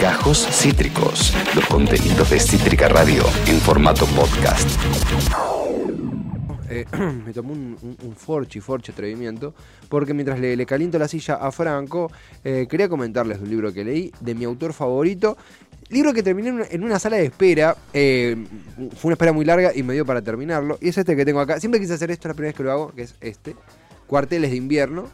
Gajos Cítricos, los contenidos de Cítrica Radio en formato podcast. Eh, me tomó un, un, un forchi, forchi atrevimiento, porque mientras le, caliento la silla a Franco, eh, quería comentarles un libro que leí, de mi autor favorito, libro que terminé en una, sala de espera, eh, fue una espera muy larga y me dio para terminarlo, y es este que tengo acá, siempre quise hacer esto, es la primera vez que lo hago, que es este, Cuarteles de invierno,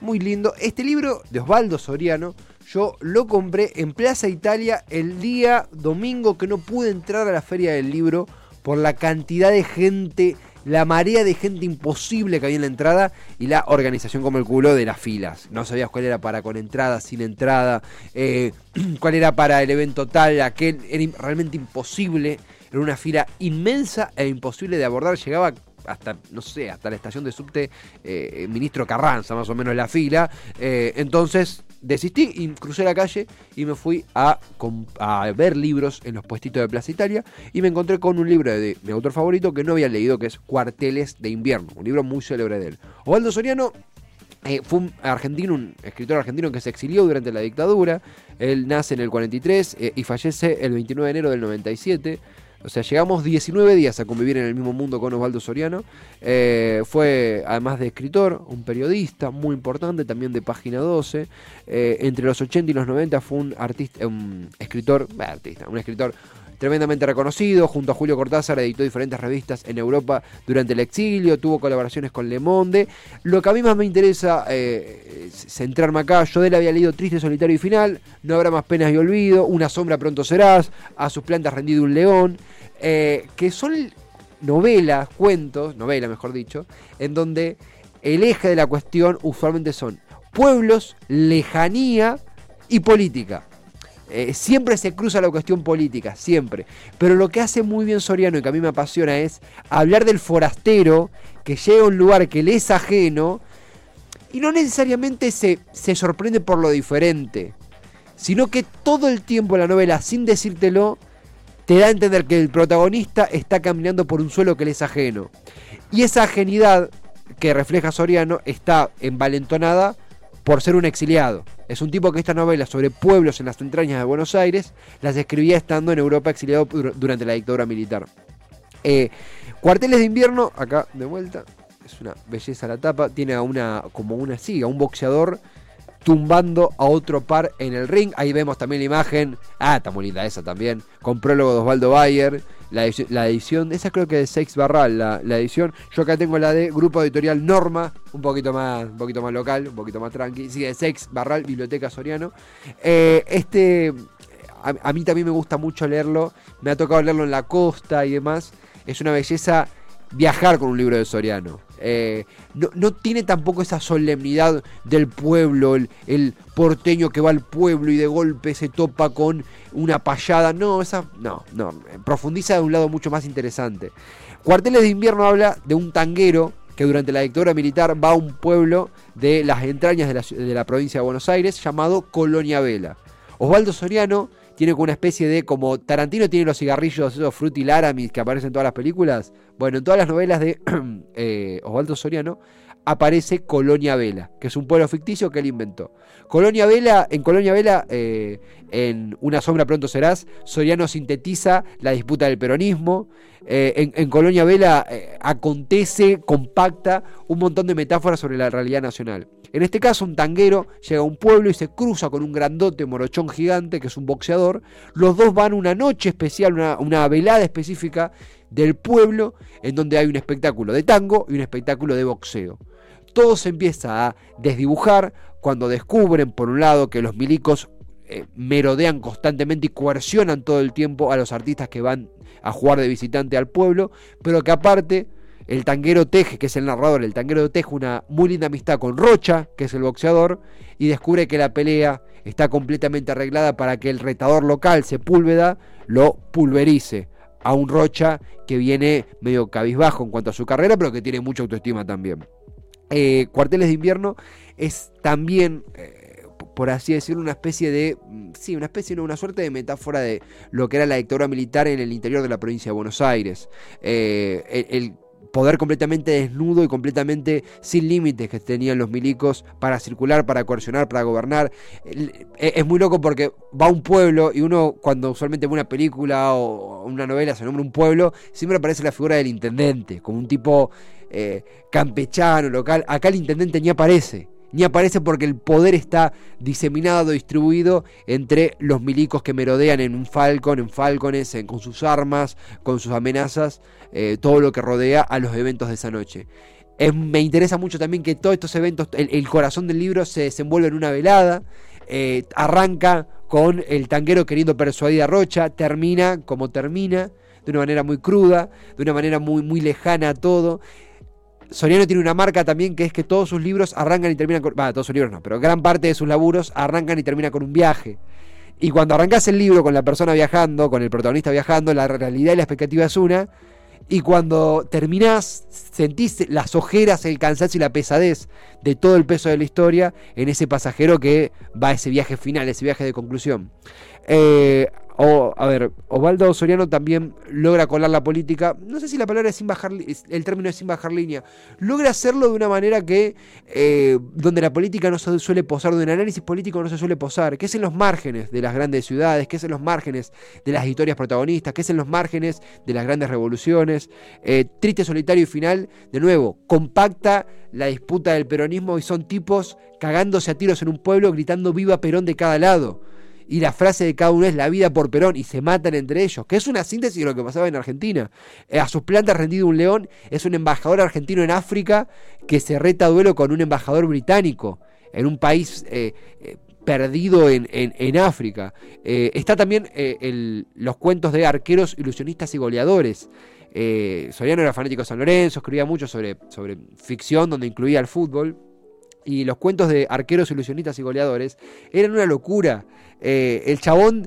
muy lindo, este libro de Osvaldo Soriano, yo lo compré en Plaza Italia el día domingo que no pude entrar a la feria del libro por la cantidad de gente la marea de gente imposible que había en la entrada y la organización como el culo de las filas. No sabías cuál era para con entrada, sin entrada, eh, cuál era para el evento tal, aquel. Era realmente imposible. Era una fila inmensa e imposible de abordar. Llegaba hasta, no sé, hasta la estación de subte eh, Ministro Carranza, más o menos la fila. Eh, entonces desistí y crucé la calle y me fui a, a, ver libros en los puestitos de Plaza Italia y me encontré con un libro de, mi autor favorito que no había leído, que es Cuarteles de invierno, un libro muy célebre de él. Osvaldo Soriano eh, fue un argentino, un escritor argentino que se exilió durante la dictadura. Él nace en el 43 eh, y fallece el 29 de enero del 97. O sea, llegamos 19 días a convivir en el mismo mundo con Osvaldo Soriano. Eh, fue, además de escritor, un periodista muy importante, también de Página 12. Eh, entre los 80 y los 90 fue un artista, un escritor, artista, un escritor tremendamente reconocido. Junto a Julio Cortázar editó diferentes revistas en Europa durante el exilio, tuvo colaboraciones con Le Monde. Lo que a mí más me interesa eh, centrarme acá, yo de él había leído Triste, Solitario y Final, No habrá más penas y olvido, Una sombra pronto serás, A sus plantas rendido un león, eh, que son novelas, cuentos, novela mejor dicho, en donde el eje de la cuestión usualmente son pueblos, lejanía y política. Eh, siempre se cruza la cuestión política, siempre. Pero lo que hace muy bien Soriano y que a mí me apasiona es hablar del forastero que llega a un lugar que le es ajeno y no necesariamente se, se sorprende por lo diferente, sino que todo el tiempo la novela, sin decírtelo, te da a entender que el protagonista está caminando por un suelo que le es ajeno. Y esa ajenidad que refleja Soriano está envalentonada por ser un exiliado. Es un tipo que esta novela sobre pueblos en las entrañas de Buenos Aires las escribía estando en Europa exiliado durante la dictadura militar. Eh, Cuarteles de invierno, acá de vuelta, es una belleza la tapa, tiene a una, como una siga, un boxeador tumbando a otro par en el ring. Ahí vemos también la imagen, ah, muy linda esa también, con prólogo de Osvaldo Bayer. La edición, la edición, esa creo que es Sex Barral, la, la, edición. Yo acá tengo la de Grupo Editorial Norma, un poquito más, un poquito más local, un poquito más tranqui. Sí, de Sex Barral, Biblioteca Soriano. Eh, este, a, mí también me gusta mucho leerlo. Me ha tocado leerlo en la costa y demás. Es una belleza viajar con un libro de Soriano. Eh, no, no, tiene tampoco esa solemnidad del pueblo, el, porteño que va al pueblo y de golpe se topa con una payada. No, esa, no, no, profundiza de un lado mucho más interesante. Cuarteles de invierno habla de un tanguero que durante la dictadura militar va a un pueblo de las entrañas de la, de la provincia de Buenos Aires llamado Colonia Vela. Osvaldo Soriano tiene como una especie de, como Tarantino tiene los cigarrillos, esos Fruity Laramis que aparecen en todas las películas. Bueno, en todas las novelas de eh, Osvaldo Soriano aparece Colonia Vela, que es un pueblo ficticio que él inventó. Colonia Vela, en Colonia Vela, eh, en Una sombra pronto serás, Soriano sintetiza la disputa del peronismo. Eh, en, Colonia Vela eh, acontece, compacta un montón de metáforas sobre la realidad nacional. En este caso, un tanguero llega a un pueblo y se cruza con un grandote morochón gigante que es un boxeador. Los dos van una noche especial, una velada específica del pueblo en donde hay un espectáculo de tango y un espectáculo de boxeo. Todo se empieza a desdibujar cuando descubren, por un lado, que los milicos eh, merodean constantemente y coercionan todo el tiempo a los artistas que van a jugar de visitante al pueblo, pero que aparte el tanguero teje, que es el narrador, el tanguero teje una muy linda amistad con Rocha, que es el boxeador, y descubre que la pelea está completamente arreglada para que el retador local, Sepúlveda, lo pulverice a un Rocha que viene medio cabizbajo en cuanto a su carrera, pero que tiene mucha autoestima también. Eh, Cuarteles de invierno es también, eh, por así decirlo, una especie de, sí, una especie, no, una suerte de metáfora de lo que era la dictadura militar en el interior de la provincia de Buenos Aires. Eh, el, el poder completamente desnudo y completamente sin límites que tenían los milicos para circular, para coercionar, para gobernar. E, es muy loco porque va a un pueblo y uno cuando usualmente ve una película o una novela se nombra un pueblo, siempre aparece la figura del intendente, como un tipo eh, campechano, local. Acá el intendente ni aparece ni aparece porque el poder está diseminado, distribuido entre los milicos que merodean en un falcon, en falcones, con sus armas, con sus amenazas, eh, todo lo que rodea a los eventos de esa noche. me interesa mucho también que todos estos eventos, el, corazón del libro se desenvuelve en una velada, eh, arranca con el tanguero queriendo persuadir a Rocha, termina como termina, de una manera muy cruda, de una manera muy, muy lejana a todo. Soriano tiene una marca también que es que todos sus libros arrancan y terminan con. todos sus libros no, pero gran parte de sus laburos arrancan y terminan con un viaje. Y cuando arrancas el libro con la persona viajando, con el protagonista viajando, la realidad y la expectativa es una. Y cuando terminás, sentís las ojeras, el cansancio y la pesadez de todo el peso de la historia en ese pasajero que va a ese viaje final, ese viaje de conclusión. Eh, o, a ver, Osvaldo Soriano también logra colar la política, no sé si la palabra es sin bajar, el término es sin bajar línea, logra hacerlo de una manera que, eh, donde la política no se suele posar, donde el análisis político no se suele posar, que es en los márgenes de las grandes ciudades, que es en los márgenes de las historias protagonistas, que es en los márgenes de las grandes revoluciones. Eh, triste, solitario y final, de nuevo, compacta la disputa del peronismo y son tipos cagándose a tiros en un pueblo gritando viva Perón de cada lado y la frase de cada uno es la vida por Perón y se matan entre ellos, que es una síntesis de lo que pasaba en Argentina. Eh, a sus plantas rendido un león es un embajador argentino en África que se reta a duelo con un embajador británico en un país eh, eh, perdido en, África. está también los cuentos de arqueros, ilusionistas y goleadores. Soriano era fanático de San Lorenzo, escribía mucho sobre, sobre ficción donde incluía el fútbol. Y los cuentos de arqueros, ilusionistas y goleadores eran una locura. Eh, el chabón,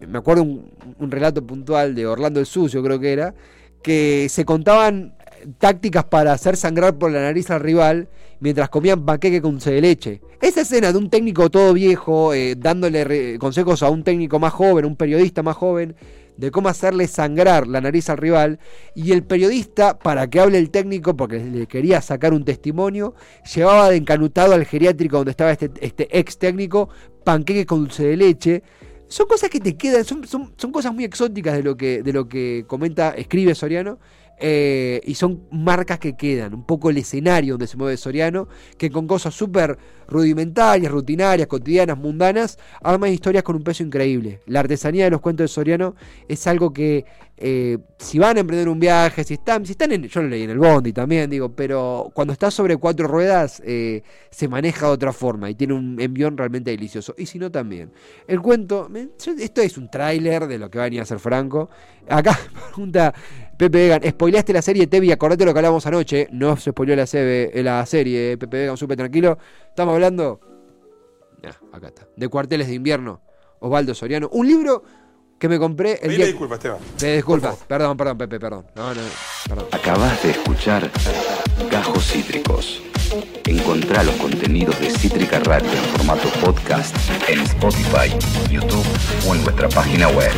me acuerdo un, relato puntual de Orlando el Sucio, creo que era, que se contaban tácticas para hacer sangrar por la nariz al rival mientras comían panqueque con dulce de leche. Esa escena de un técnico todo viejo eh, dándole consejos a un técnico más joven, un periodista más joven, de cómo hacerle sangrar la nariz al rival y el periodista, para que hable el técnico, porque le quería sacar un testimonio, llevaba de encanutado al geriátrico donde estaba este, este ex técnico panqueque con dulce de leche. Son cosas que te quedan, son, son, son cosas muy exóticas de lo que, de lo que comenta, escribe Soriano, eh, y son marcas que quedan, un poco el escenario donde se mueve Soriano, que con cosas súper rudimentarias, rutinarias, cotidianas, mundanas, arma historias con un peso increíble. La artesanía de los cuentos de Soriano es algo que eh, si van a emprender un viaje, si están, si están en, yo lo leí en el Bondi también, digo, pero cuando está sobre cuatro ruedas eh, se maneja de otra forma y tiene un envión realmente delicioso. Y si no, también. El cuento, esto es un tráiler de lo que va a venir a ser Franco. Acá pregunta Pepe Vegan, spoileaste la serie Tevi, acordate lo que hablamos anoche. No se spoileó la, la serie, Pepe Vegan, súper tranquilo. Estamos hablando. acá está. De cuarteles de invierno. Osvaldo Soriano. Un libro que me compré el día... disculpas, Esteban. Te disculpas. Perdón, perdón, Pepe, perdón. No, no, perdón. Acabas de escuchar Gajos Cítricos. Encontrá los contenidos de Cítrica Radio en formato podcast en Spotify, YouTube o en nuestra página web.